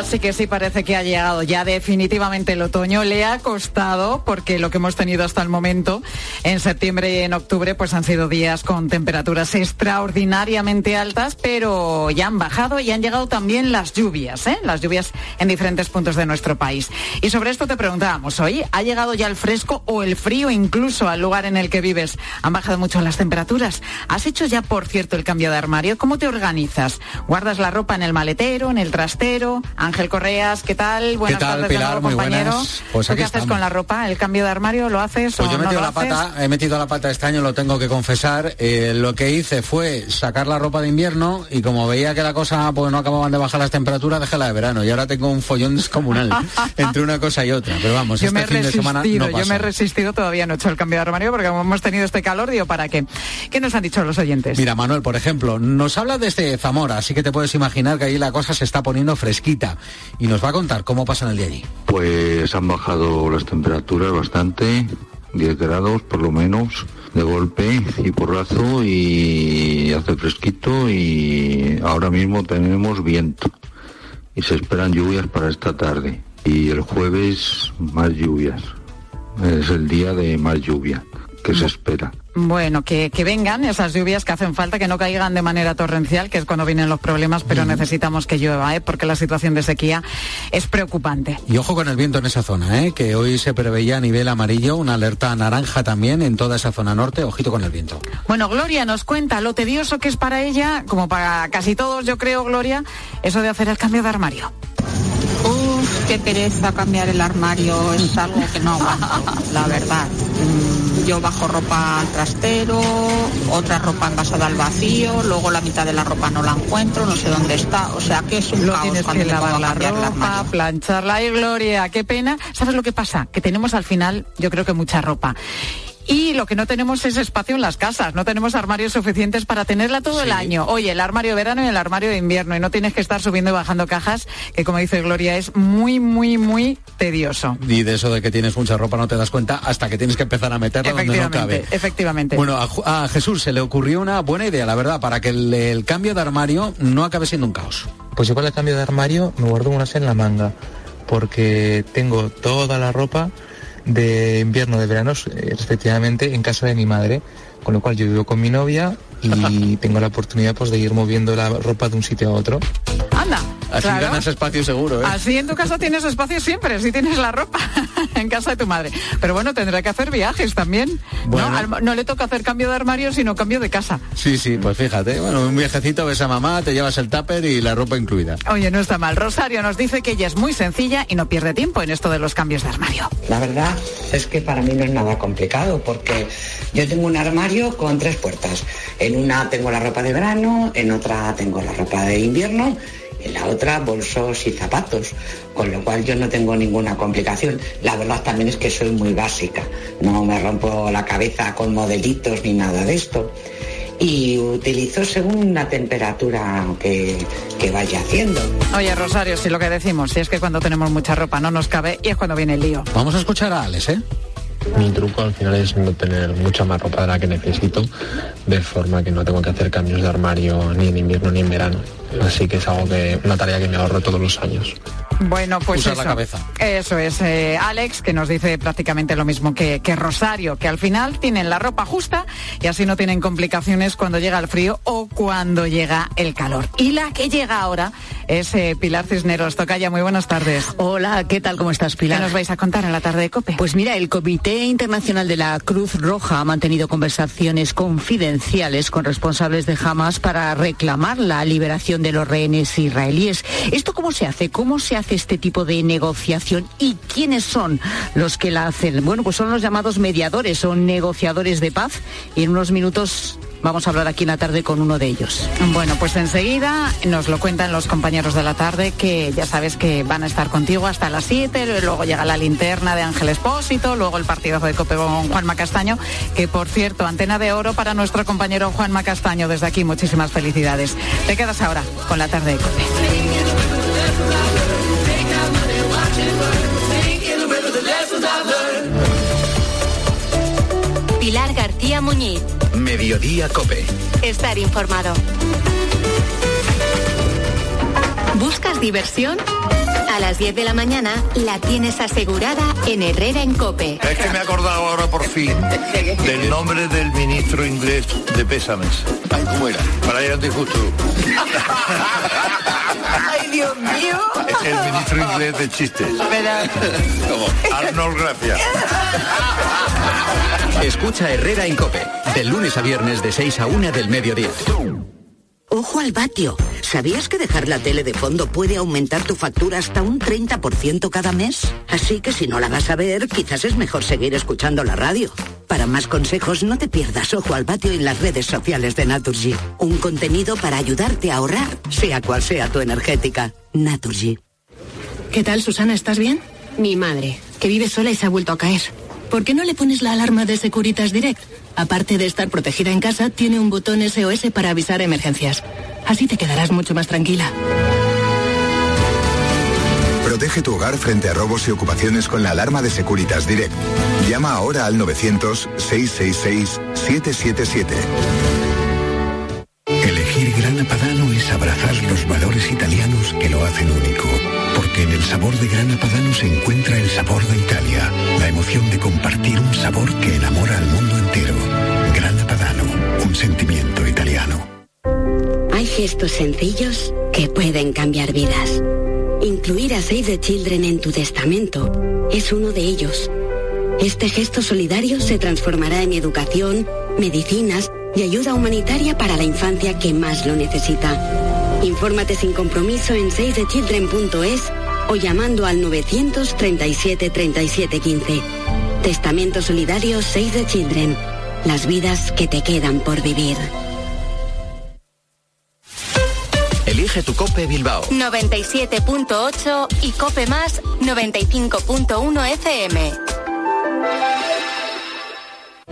Speaker 3: Bueno, ahora sí que sí parece que ha llegado ya definitivamente el otoño. Le ha costado porque lo que hemos tenido hasta el momento en septiembre y en octubre pues han sido días con temperaturas extraordinariamente altas, pero ya han bajado y han llegado también las lluvias, ¿eh? las lluvias en diferentes puntos de nuestro país. Y sobre esto te preguntábamos hoy, ¿ha llegado ya el fresco o el frío incluso al lugar en el que vives? ¿Han bajado mucho las temperaturas? ¿Has hecho ya, por cierto, el cambio de armario? ¿Cómo te organizas? ¿Guardas la ropa en el maletero, en el trastero? Ángel Correas, ¿qué tal? Buenas
Speaker 16: tal,
Speaker 3: tardes
Speaker 16: Pilar?
Speaker 3: de nuevo,
Speaker 16: Muy
Speaker 3: compañero.
Speaker 16: buenas. Pues
Speaker 3: ¿Tú
Speaker 16: aquí
Speaker 3: qué haces con la ropa? ¿El cambio de armario lo haces
Speaker 16: Pues
Speaker 3: o
Speaker 16: yo he metido la pata, he metido la pata este año, lo tengo que confesar. Eh, lo que hice fue sacar la ropa de invierno y como veía que la cosa pues no acababan de bajar las temperaturas, dejé la de verano y ahora tengo un follón descomunal entre una cosa y otra. Pero vamos,
Speaker 3: Yo
Speaker 16: este
Speaker 3: me he
Speaker 16: fin de
Speaker 3: resistido,
Speaker 16: semana no
Speaker 3: yo me he resistido, todavía no he hecho el cambio de armario porque hemos tenido este calor, digo, ¿para qué? ¿Qué nos han dicho los oyentes?
Speaker 16: Mira, Manuel, por ejemplo, nos habla desde Zamora, así que te puedes imaginar que ahí la cosa se está poniendo fresquita y nos va a contar cómo pasa en el día allí.
Speaker 17: Pues han bajado las temperaturas bastante, 10 grados por lo menos, de golpe y porrazo y hace fresquito y ahora mismo tenemos viento y se esperan lluvias para esta tarde y el jueves más lluvias. Es el día de más lluvia que se espera.
Speaker 3: Bueno, que, que vengan esas lluvias que hacen falta, que no caigan de manera torrencial, que es cuando vienen los problemas, pero necesitamos que llueva, ¿eh? porque la situación de sequía es preocupante.
Speaker 16: Y ojo con el viento en esa zona, ¿eh? que hoy se preveía a nivel amarillo, una alerta naranja también en toda esa zona norte, ojito con el viento.
Speaker 3: Bueno, Gloria nos cuenta lo tedioso que es para ella, como para casi todos, yo creo, Gloria, eso de hacer el cambio de armario.
Speaker 18: Uf, qué pereza cambiar el armario, es algo que no aguanto, la verdad. Mm, Yo bajo ropa al trastero, otra ropa envasada al vacío, luego la mitad de la ropa no la encuentro, no sé dónde está, o sea que es un
Speaker 3: Lo
Speaker 18: caos
Speaker 3: tienes
Speaker 18: cuando
Speaker 3: que lavar la ropa, plancharla. Ay, Gloria, qué pena. ¿Sabes lo que pasa? Que tenemos al final, yo creo que mucha ropa. Y lo que no tenemos es espacio en las casas, no tenemos armarios suficientes para tenerla todo el año. Oye, el armario de verano y el armario de invierno, y no tienes que estar subiendo y bajando cajas, que como dice Gloria, es muy, muy, muy tedioso.
Speaker 16: Y de eso de que tienes mucha ropa no te das cuenta hasta que tienes que empezar a meterla donde no
Speaker 3: Efectivamente,
Speaker 16: cabe.
Speaker 3: efectivamente.
Speaker 16: Bueno, a, Jesús se le ocurrió una buena idea, la verdad, para que el, el cambio de armario no acabe siendo un caos.
Speaker 19: Pues yo para el cambio de armario me guardo unas en la manga, porque tengo toda la ropa de invierno, de verano, eh, respectivamente, en casa de mi madre, con lo cual yo vivo con mi novia y tengo la oportunidad pues de ir moviendo la ropa de un sitio a otro.
Speaker 3: Anda.
Speaker 16: Así
Speaker 3: claro.
Speaker 16: ganas espacio seguro, ¿eh?
Speaker 3: Así en tu casa tienes espacio siempre, si tienes la ropa en casa de tu madre. Pero bueno, tendrá que hacer viajes también.
Speaker 16: Bueno.
Speaker 3: ¿no? Al- no le toca hacer cambio de armario, sino cambio de casa.
Speaker 16: Sí, sí, pues fíjate, bueno, un viajecito ves a mamá, te llevas el tupper y la ropa incluida.
Speaker 3: Oye, no está mal. Rosario nos dice que ella es muy sencilla y no pierde tiempo en esto de los cambios de armario.
Speaker 20: La verdad es que para mí no es nada complicado porque yo tengo un armario con tres puertas. En una tengo la ropa de verano, en otra tengo la ropa de invierno, en la otra bolsos y zapatos, con lo cual yo no tengo ninguna complicación. La verdad también es que soy muy básica, no me rompo la cabeza con modelitos ni nada de esto. Y utilizo según la temperatura que, que vaya haciendo.
Speaker 3: Oye, Rosario, si lo que decimos, si es que cuando tenemos mucha ropa no nos cabe y es cuando viene el lío.
Speaker 16: Vamos a escuchar a Alex, ¿eh?
Speaker 21: Mi truco al final es no tener mucha más ropa de la que necesito, de forma que no tengo que hacer cambios de armario ni en invierno ni en verano.
Speaker 22: Así que es algo que, una tarea que me ahorro todos los años.
Speaker 3: Bueno, pues
Speaker 2: Usar
Speaker 3: eso.
Speaker 2: la cabeza.
Speaker 3: Eso es eh, Alex, que nos dice prácticamente lo mismo que, que Rosario, que al final tienen la ropa justa y así no tienen complicaciones cuando llega el frío o cuando llega el calor. Y la que llega ahora es eh, Pilar Cisneros. Tocaya, muy buenas tardes.
Speaker 23: Hola, ¿qué tal? ¿Cómo estás, Pilar?
Speaker 3: ¿Qué nos vais a contar en la tarde de COPE?
Speaker 23: Pues mira, el Comité Internacional de la Cruz Roja ha mantenido conversaciones confidenciales con responsables de Hamas para reclamar la liberación de los rehenes israelíes. ¿Esto cómo se hace? ¿Cómo se hace este tipo de negociación? ¿Y quiénes son los que la hacen? Bueno, pues son los llamados mediadores, son negociadores de paz y en unos minutos vamos a hablar aquí en la tarde con uno de ellos.
Speaker 3: Bueno, pues enseguida nos lo cuentan los compañeros de la tarde que ya sabes que van a estar contigo hasta las 7, luego llega la linterna de Ángel Espósito, luego el partidazo de Cope con Juanma Castaño, que por cierto, antena de oro para nuestro compañero Juanma Castaño. Desde aquí, muchísimas felicidades. Te quedas ahora con la tarde de Cope.
Speaker 4: Pilar García Muñiz.
Speaker 5: Mediodía Cope.
Speaker 4: Estar informado. ¿Buscas diversión? A las 10 de la mañana la tienes asegurada en Herrera en Cope.
Speaker 24: Es que me he acordado ahora por fin del nombre del ministro inglés de Pésames. Ay, ¿cómo era? Brian de Justo. El ministro inglés de chistes. Arnold Gracia.
Speaker 5: Escucha Herrera en Cope. De lunes a viernes de 6 a 1 del mediodía.
Speaker 10: Ojo al vatio. ¿Sabías que dejar la tele de fondo puede aumentar tu factura hasta un 30% cada mes? Así que si no la vas a ver, quizás es mejor seguir escuchando la radio. Para más consejos, no te pierdas Ojo al vatio en las redes sociales de Naturgy. Un contenido para ayudarte a ahorrar, sea cual sea tu energética. Naturgy.
Speaker 21: ¿Qué tal, Susana? ¿Estás bien? Mi madre, que vive sola y se ha vuelto a caer. ¿Por qué no le pones la alarma de Securitas Direct? Aparte de estar protegida en casa, tiene un botón SOS para avisar emergencias. Así te quedarás mucho más tranquila.
Speaker 25: Protege tu hogar frente a robos y ocupaciones con la alarma de Securitas Direct. Llama ahora al 900-666-777.
Speaker 11: Elegir Grana Padano es abrazar los valores italianos que lo hacen único. En el sabor de Grana Padano se encuentra el sabor de Italia, la emoción de compartir un sabor que enamora al mundo entero. Grana Padano, un sentimiento italiano.
Speaker 26: Hay gestos sencillos que pueden cambiar vidas. Incluir a Save the Children en tu testamento es uno de ellos. Este gesto solidario se transformará en educación, medicinas y ayuda humanitaria para la infancia que más lo necesita. Infórmate sin compromiso en savethechildren.es o llamando al 937 37 15. Testamento solidario Save the Children. Las vidas que te quedan por vivir.
Speaker 5: Elige tu Cope Bilbao.
Speaker 4: 97.8 y Cope Más 95.1 FM.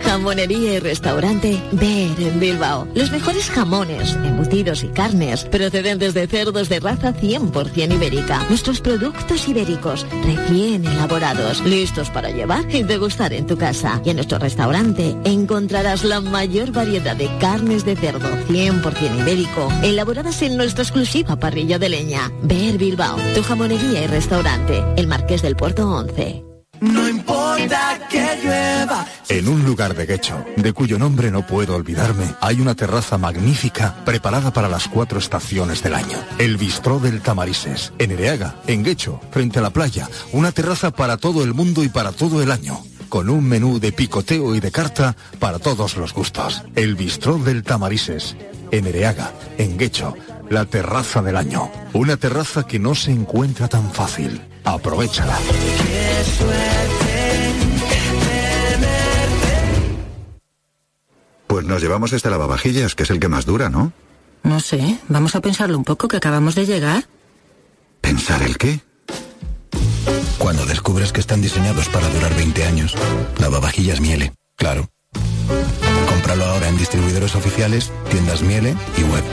Speaker 27: Jamonería y restaurante Ver en Bilbao. Los mejores jamones, embutidos y carnes procedentes de cerdos de raza 100% ibérica. Nuestros productos ibéricos recién elaborados, listos para llevar y degustar en tu casa. Y en nuestro restaurante encontrarás la mayor variedad de carnes de cerdo 100% ibérico, elaboradas en nuestra exclusiva parrilla de leña. Ver Bilbao, tu jamonería y restaurante. El Marqués del Puerto 11.
Speaker 28: No importa que llueva.
Speaker 11: En un lugar de Guecho, de cuyo nombre no puedo olvidarme, hay una terraza magnífica preparada para las cuatro estaciones del año. El Bistró del Tamarises, en Ereaga, en Guecho, frente a la playa. Una terraza para todo el mundo y para todo el año. Con un menú de picoteo y de carta para todos los gustos. El Bistró del Tamarises, en Ereaga, en Guecho, la terraza del año. Una terraza que no se encuentra tan fácil. Aprovechala.
Speaker 28: Qué suerte tenerte.
Speaker 29: Pues nos llevamos este lavavajillas, que es el que más dura, ¿no?
Speaker 21: No sé, vamos a pensarlo un poco que acabamos de llegar.
Speaker 29: ¿Pensar el qué?
Speaker 11: Cuando descubres que están diseñados para durar 20 años, lavavajillas Miele, claro. Cómpralo ahora en distribuidores oficiales, tiendas Miele y web.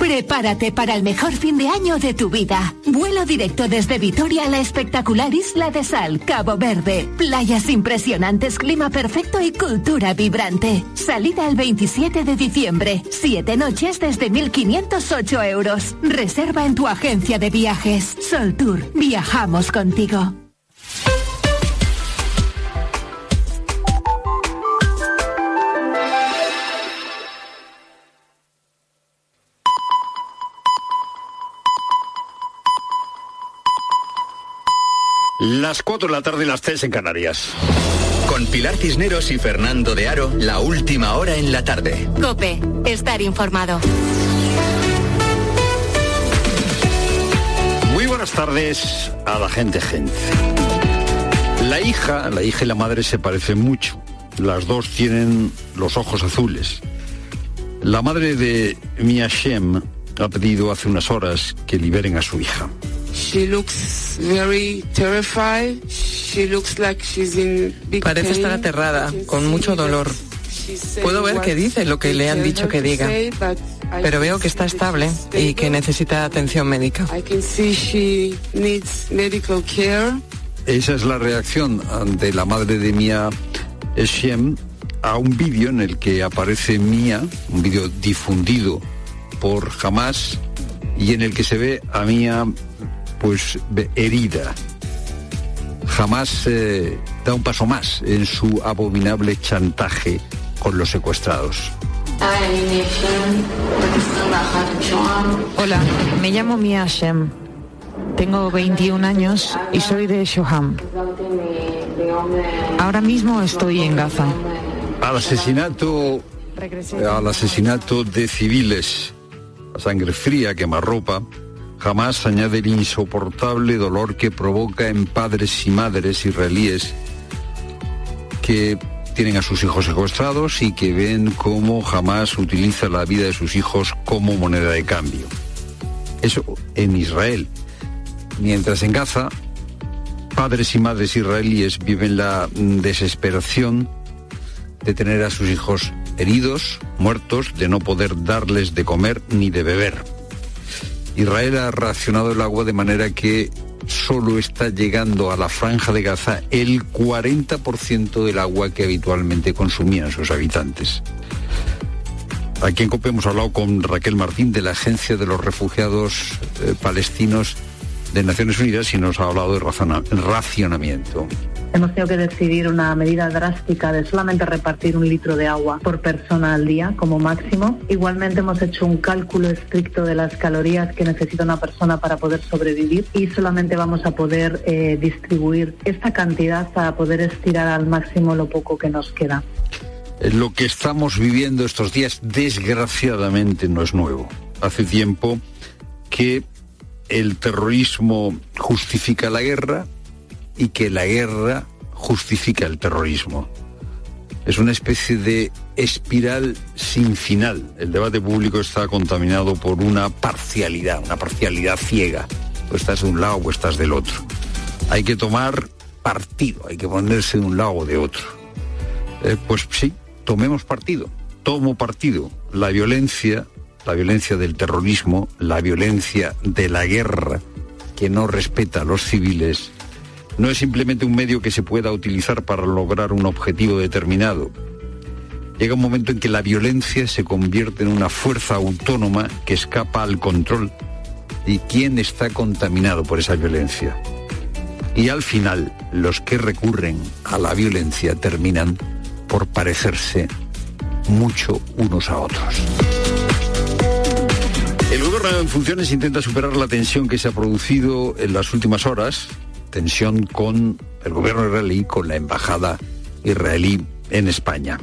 Speaker 30: Prepárate para el mejor fin de año de tu vida. Vuelo directo desde Vitoria a la espectacular Isla de Sal, Cabo Verde. Playas impresionantes, clima perfecto y cultura vibrante. Salida el 27 de diciembre. Siete noches desde 1.508 euros. Reserva en tu agencia de viajes. Sol Tour. Viajamos contigo.
Speaker 5: Las 4 de la tarde y las 3 en Canarias. Con Pilar Cisneros y Fernando de Aro, la última hora en la tarde.
Speaker 4: Cope, estar informado.
Speaker 2: Muy buenas tardes a la gente, gente. La hija, la hija y la madre se parecen mucho. Las dos tienen los ojos azules. La madre de Mia Shem ha pedido hace unas horas que liberen a su hija.
Speaker 31: She looks very terrified. She looks like she's in big
Speaker 32: Parece estar aterrada, con mucho dolor. Puedo ver que dice lo que le han dicho que diga, pero veo que está estable y que necesita atención médica.
Speaker 31: I can see she needs medical care.
Speaker 2: Esa es la reacción de la madre de Mia Shem a un vídeo en el que aparece Mia, un vídeo difundido por Hamas y en el que se ve a Mia pues herida. Jamás eh, da un paso más en su abominable chantaje con los secuestrados.
Speaker 33: Hola, me llamo Mia Hashem. Tengo 21 años y soy de Shoham. Ahora mismo estoy en Gaza.
Speaker 2: Al asesinato, al asesinato de civiles, a sangre fría, quemarropa, jamás añade el insoportable dolor que provoca en padres y madres israelíes que tienen a sus hijos secuestrados y que ven cómo jamás utiliza la vida de sus hijos como moneda de cambio. Eso en Israel. Mientras en Gaza, padres y madres israelíes viven la mm, desesperación de tener a sus hijos heridos, muertos, de no poder darles de comer ni de beber. Israel ha racionado el agua de manera que solo está llegando a la franja de Gaza el 40% del agua que habitualmente consumían sus habitantes. Aquí en COPE hemos hablado con Raquel Martín de la Agencia de los Refugiados eh, Palestinos de Naciones Unidas y nos ha hablado de racionamiento.
Speaker 34: Hemos tenido que decidir una medida drástica de solamente repartir un litro de agua por persona al día como máximo. Igualmente hemos hecho un cálculo estricto de las calorías que necesita una persona para poder sobrevivir y solamente vamos a poder eh, distribuir esta cantidad para poder estirar al máximo lo poco que nos queda.
Speaker 2: Eh, Lo que estamos viviendo estos días, desgraciadamente, no es nuevo. Hace tiempo que el terrorismo justifica la guerra y que la guerra justifica el terrorismo. Es una especie de espiral sin final. El debate público está contaminado por una parcialidad, una parcialidad ciega. O estás de un lado o estás del otro. Hay que tomar partido, hay que ponerse de un lado o de otro. Eh, pues sí, tomemos partido, tomo partido. La violencia, la violencia del terrorismo, la violencia de la guerra, que no respeta a los civiles, no es simplemente un medio que se pueda utilizar para lograr un objetivo determinado. Llega un momento en que la violencia se convierte en una fuerza autónoma que escapa al control y quién está contaminado por esa violencia. Y al final, los que recurren a la violencia terminan por parecerse mucho unos a otros. El gobierno en funciones intenta superar la tensión que se ha producido en las últimas horas, tensión con el gobierno israelí, con la embajada israelí en España.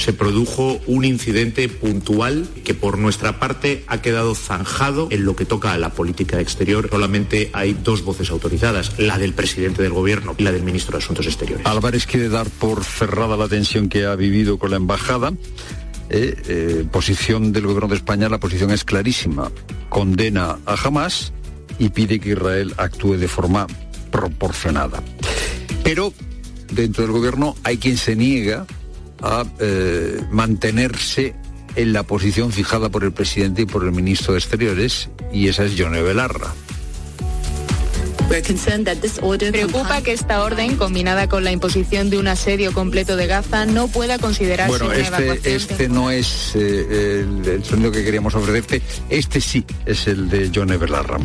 Speaker 35: se produjo un incidente puntual que por nuestra parte ha quedado zanjado en lo que toca a la política exterior. Solamente hay dos voces autorizadas, la del presidente del gobierno y la del ministro de Asuntos Exteriores.
Speaker 2: Álvarez quiere dar por cerrada la tensión que ha vivido con la embajada. Eh, eh, posición del gobierno de España, la posición es clarísima. Condena a Hamas y pide que Israel actúe de forma proporcionada. Pero dentro del gobierno hay quien se niega a eh, mantenerse en la posición fijada por el presidente y por el ministro de Exteriores, y esa es Yone Belarra.
Speaker 36: Preocupa que esta orden, combinada con la imposición de un asedio completo de Gaza, no pueda considerarse
Speaker 2: bueno,
Speaker 36: una
Speaker 2: este,
Speaker 36: evacuación
Speaker 2: este no es eh, el, el sonido que queríamos ofrecerte, este sí es el de Yone Belarra.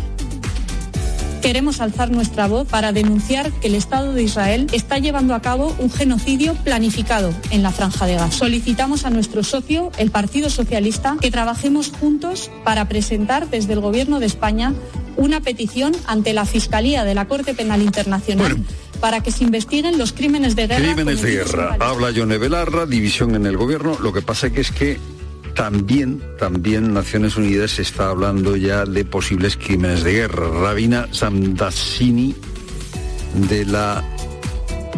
Speaker 37: Queremos alzar nuestra voz para denunciar que el Estado de Israel está llevando a cabo un genocidio planificado en la franja de Gaza. Solicitamos a nuestro socio, el Partido Socialista, que trabajemos juntos para presentar desde el Gobierno de España una petición ante la Fiscalía de la Corte Penal Internacional para que se investiguen los crímenes de guerra.
Speaker 2: Crímenes de guerra. Habla Yone Belarra, división en el gobierno. Lo que pasa que es que también, también Naciones Unidas está hablando ya de posibles crímenes de guerra. Rabina Samdassini de la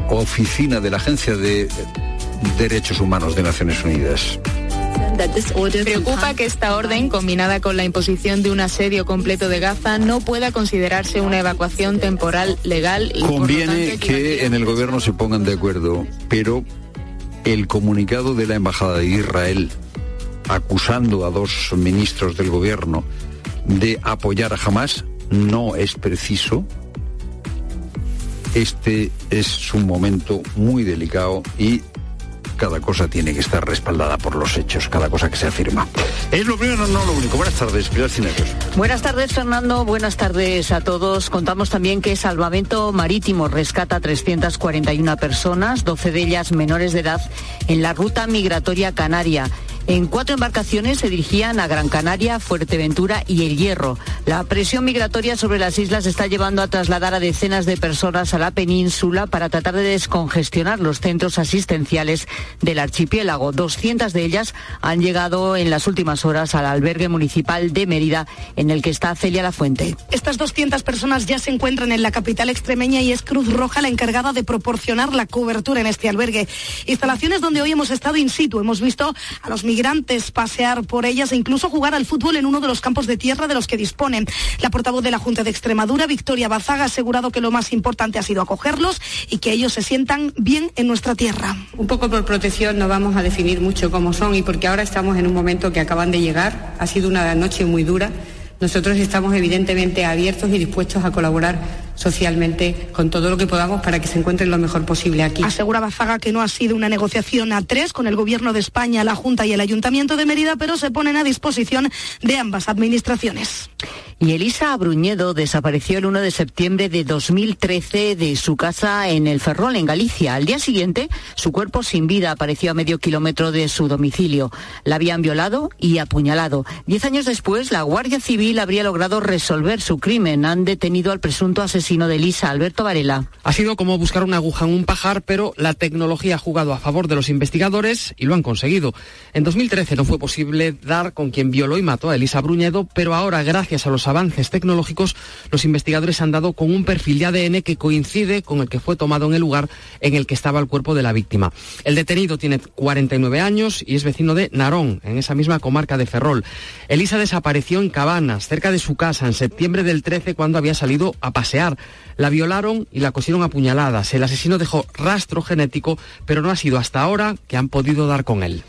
Speaker 2: oficina de la Agencia de Derechos Humanos de Naciones Unidas.
Speaker 36: Preocupa que esta orden, combinada con la imposición de un asedio completo de Gaza, no pueda considerarse una evacuación temporal legal y
Speaker 2: Conviene que en el gobierno se pongan de acuerdo, pero el comunicado de la Embajada de Israel acusando a dos ministros del gobierno de apoyar a Hamas no es preciso. Este es un momento muy delicado y cada cosa tiene que estar respaldada por los hechos, cada cosa que se afirma. Es lo primero, no lo único. Buenas tardes, Pilar Cineros.
Speaker 23: Buenas tardes, Fernando. Buenas tardes a todos. Contamos también que Salvamento Marítimo rescata 341 personas, 12 de ellas menores de edad, en la ruta migratoria canaria. En cuatro embarcaciones se dirigían a Gran Canaria, Fuerteventura y El Hierro. La presión migratoria sobre las islas está llevando a trasladar a decenas de personas a la península para tratar de descongestionar los centros asistenciales del archipiélago. 200 de ellas han llegado en las últimas horas al albergue municipal de Mérida, en el que está Celia La Fuente.
Speaker 38: Estas 200 personas ya se encuentran en la capital extremeña y es Cruz Roja la encargada de proporcionar la cobertura en este albergue. Instalaciones donde hoy hemos estado in situ. Hemos visto a los pasear por ellas e incluso jugar al fútbol en uno de los campos de tierra de los que disponen. La portavoz de la Junta de Extremadura, Victoria Bazaga, ha asegurado que lo más importante ha sido acogerlos y que ellos se sientan bien en nuestra tierra.
Speaker 39: Un poco por protección no vamos a definir mucho cómo son y porque ahora estamos en un momento que acaban de llegar. Ha sido una noche muy dura. Nosotros estamos evidentemente abiertos y dispuestos a colaborar socialmente con todo lo que podamos para que se encuentren lo mejor posible aquí.
Speaker 38: Asegura Bazaga que no ha sido una negociación a tres con el Gobierno de España, la Junta y el Ayuntamiento de Mérida, pero se ponen a disposición de ambas administraciones.
Speaker 23: Y Elisa Bruñedo desapareció el 1 de septiembre de 2013 de su casa en el Ferrol, en Galicia. Al día siguiente, su cuerpo sin vida apareció a medio kilómetro de su domicilio. La habían violado y apuñalado. Diez años después, la Guardia Civil habría logrado resolver su crimen. Han detenido al presunto asesino de Elisa, Alberto Varela.
Speaker 40: Ha sido como buscar una aguja en un pajar, pero la tecnología ha jugado a favor de los investigadores y lo han conseguido. En 2013 no fue posible dar con quien violó y mató a Elisa Bruñedo, pero ahora, gracias a los avances tecnológicos, los investigadores han dado con un perfil de ADN que coincide con el que fue tomado en el lugar en el que estaba el cuerpo de la víctima. El detenido tiene 49 años y es vecino de Narón, en esa misma comarca de Ferrol. Elisa desapareció en Cabanas, cerca de su casa, en septiembre del 13, cuando había salido a pasear. La violaron y la cosieron a puñaladas. El asesino dejó rastro genético, pero no ha sido hasta ahora que han podido dar con él.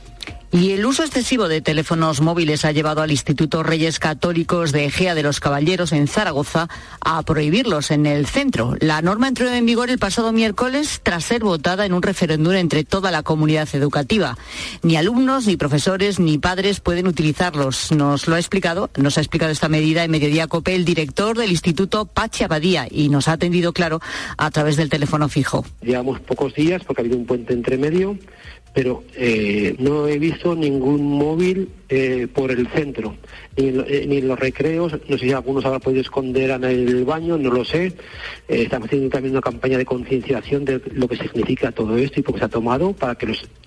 Speaker 23: Y el uso excesivo de teléfonos móviles ha llevado al Instituto Reyes Católicos de Egea de los Caballeros en Zaragoza a prohibirlos en el centro. La norma entró en vigor el pasado miércoles tras ser votada en un referéndum entre toda la comunidad educativa. Ni alumnos, ni profesores, ni padres pueden utilizarlos. Nos lo ha explicado, nos ha explicado esta medida en Mediodía Cope el director del Instituto Pachi Abadía y nos ha atendido claro a través del teléfono fijo.
Speaker 15: Llevamos pocos días porque ha habido un puente entre medio pero eh, no he visto ningún móvil eh, por el centro, ni en, eh, ni en, los recreos, no sé si algunos habrán podido esconder en el baño, no lo sé. Estamos haciendo también una campaña de concienciación de lo que significa todo esto y por qué se ha tomado, para que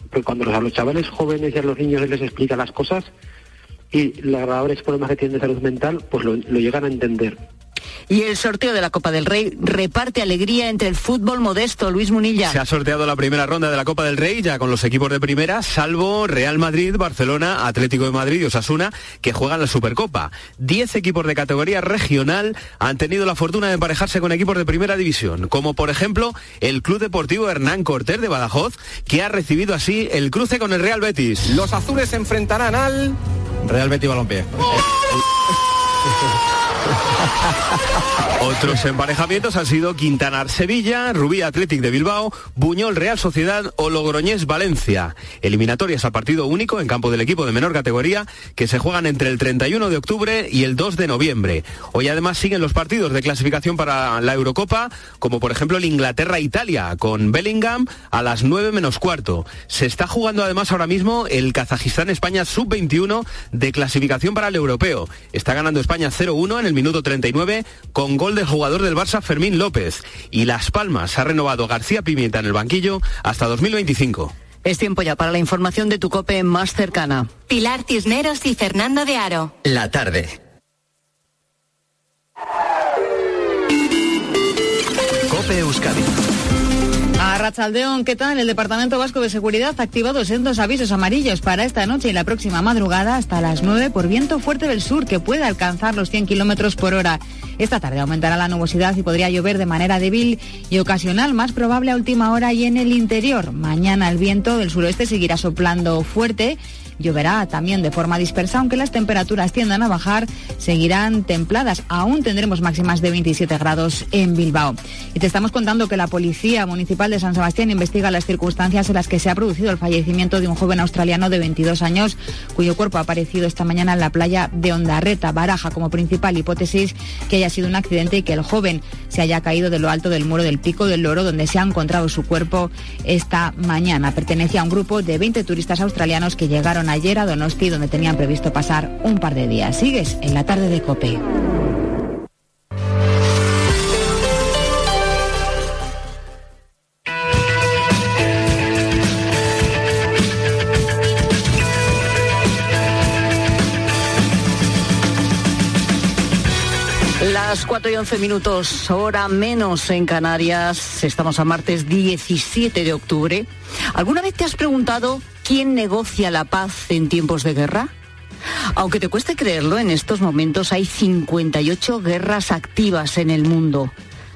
Speaker 15: porque cuando los, a los chavales jóvenes y a los niños les explica las cosas y los graves problemas que tienen de salud mental, pues lo llegan a entender.
Speaker 23: Y el sorteo de la Copa del Rey reparte alegría entre el fútbol modesto. Luis Munilla.
Speaker 40: Se ha sorteado la primera ronda de la Copa del Rey ya con los equipos de primera, salvo Real Madrid, Barcelona, Atlético de Madrid y Osasuna, que juegan la Supercopa. Diez equipos de categoría regional han tenido la fortuna de emparejarse con equipos de primera división, como por ejemplo el Club Deportivo Hernán Cortés de Badajoz, que ha recibido así el cruce con el Real Betis.
Speaker 41: Los azules se enfrentarán al
Speaker 2: Real Betis Balompié.
Speaker 40: Otros emparejamientos han sido Quintanar Sevilla, Rubí Athletic de Bilbao, Buñol Real Sociedad o Logroñés Valencia. Eliminatorias a partido único en campo del equipo de menor categoría que se juegan entre el 31 de octubre y el 2 de noviembre. Hoy además siguen los partidos de clasificación para la Eurocopa, como por ejemplo el Inglaterra-Italia, con Bellingham a las 9 menos cuarto. Se está jugando además ahora mismo el Kazajistán-España sub-21 de clasificación para el europeo. Está ganando España 0-1 en el minuto 39 con gol del jugador del Barça Fermín López. Y Las Palmas ha renovado García Pimienta en el banquillo hasta 2025.
Speaker 23: Es tiempo ya para la información de tu cope más cercana.
Speaker 4: Pilar Cisneros y Fernando de Aro.
Speaker 5: La tarde. Cope Euskadi.
Speaker 42: A Rachaldeón, ¿qué tal? El Departamento Vasco de Seguridad ha activado sendos avisos amarillos para esta noche y la próxima madrugada hasta las 9 por viento fuerte del sur que puede alcanzar los 100 kilómetros por hora. Esta tarde aumentará la nubosidad y podría llover de manera débil y ocasional, más probable a última hora y en el interior. Mañana el viento del suroeste seguirá soplando fuerte Lloverá también de forma dispersa, aunque las temperaturas tiendan a bajar, seguirán templadas. Aún tendremos máximas de 27 grados en Bilbao. Y te estamos contando que la Policía Municipal de San Sebastián investiga las circunstancias en las que se ha producido el fallecimiento de un joven australiano de 22 años, cuyo cuerpo ha aparecido esta mañana en la playa de Ondarreta. Baraja como principal hipótesis que haya sido un accidente y que el joven se haya caído de lo alto del muro del Pico del Loro, donde se ha encontrado su cuerpo esta mañana. Pertenece a un grupo de 20 turistas australianos que llegaron ayer a Donosti, donde tenían previsto pasar un par de días. Sigues en la tarde de Cope.
Speaker 23: Las 4 y 11 minutos, hora menos en Canarias. Estamos a martes 17 de octubre. ¿Alguna vez te has preguntado quién negocia la paz en tiempos de guerra? Aunque te cueste creerlo, en estos momentos hay 58 guerras activas en el mundo.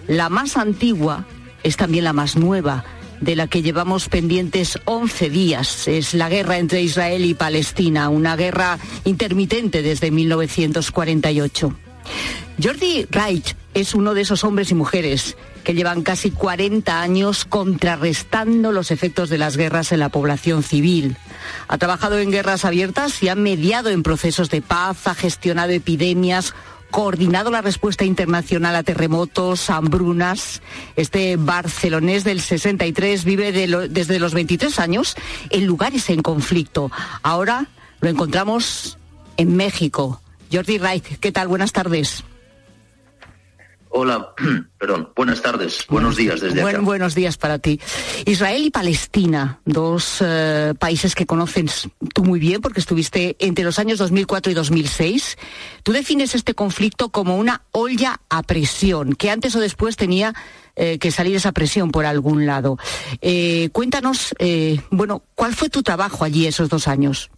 Speaker 23: La más antigua es también la más nueva, de la que llevamos pendientes 11 días. Es la guerra entre Israel y Palestina, una guerra intermitente desde 1948. Jordi Reich es uno de esos hombres y mujeres que llevan casi 40 años contrarrestando los efectos de las guerras en la población civil. Ha trabajado en guerras abiertas y ha mediado en procesos de paz, ha gestionado epidemias, coordinado la respuesta internacional a terremotos, hambrunas. Este barcelonés del 63 vive desde los 23 años en lugares en conflicto. Ahora lo encontramos en México. Jordi Reich, ¿qué tal? Buenas tardes.
Speaker 43: Hola, perdón, buenas tardes, buenos días desde acá.
Speaker 23: Buenos días para ti. Israel y Palestina, dos eh, países que conoces tú muy bien porque estuviste entre los años 2004 y 2006. Tú defines este conflicto como una olla a presión, que antes o después tenía eh, que salir esa presión por algún lado. Eh, cuéntanos, bueno, ¿cuál fue tu trabajo allí esos dos años?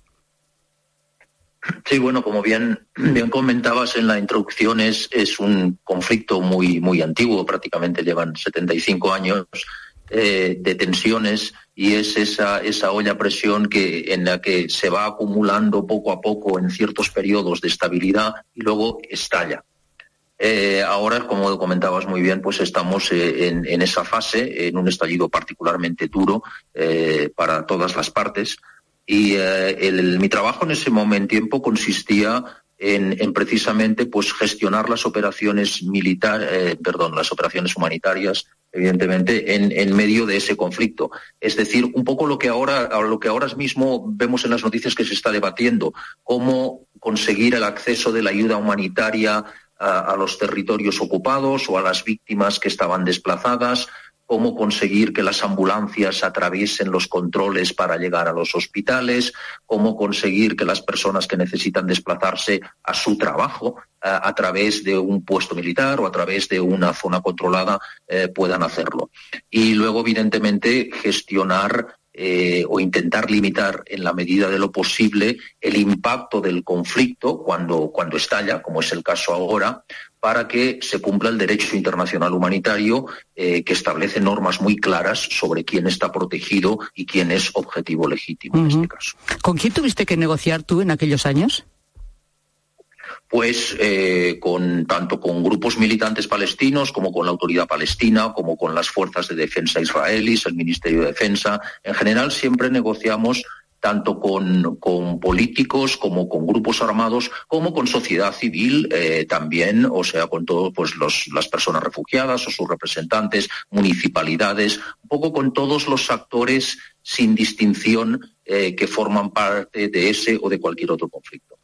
Speaker 43: Sí, bueno, como bien, bien comentabas en la introducción, es, es un conflicto muy, muy antiguo, prácticamente llevan 75 años eh, de tensiones y es esa, esa olla presión que, en la que se va acumulando poco a poco en ciertos periodos de estabilidad y luego estalla. Eh, ahora, como comentabas muy bien, pues estamos eh, en, esa fase, en un estallido particularmente duro para todas las partes. Y eh, mi trabajo en ese momento tiempo consistía en, precisamente pues gestionar las operaciones eh, perdón, las operaciones humanitarias, evidentemente, en, en, medio de ese conflicto. Es decir, un poco lo que ahora, lo que ahora mismo vemos en las noticias que se está debatiendo, cómo conseguir el acceso de la ayuda humanitaria a los territorios ocupados o a las víctimas que estaban desplazadas, cómo conseguir que las ambulancias atraviesen los controles para llegar a los hospitales, cómo conseguir que las personas que necesitan desplazarse a su trabajo a, través de un puesto militar o a través de una zona controlada eh, puedan hacerlo. Y luego, evidentemente, gestionar eh, o intentar limitar en la medida de lo posible el impacto del conflicto cuando, cuando estalla, como es el caso ahora, para que se cumpla el derecho internacional humanitario eh, que establece normas muy claras sobre quién está protegido y quién es objetivo legítimo en este caso.
Speaker 23: ¿Con quién tuviste que negociar tú en aquellos años?
Speaker 43: pues eh, con tanto con grupos militantes palestinos como con la autoridad palestina, como con las fuerzas de defensa israelíes, el Ministerio de Defensa. En general siempre negociamos tanto con, políticos como con grupos armados, como con sociedad civil eh, también, o sea, con todas pues, las personas refugiadas o sus representantes, municipalidades, un poco con todos los actores sin distinción eh, que forman parte de ese o de cualquier otro conflicto.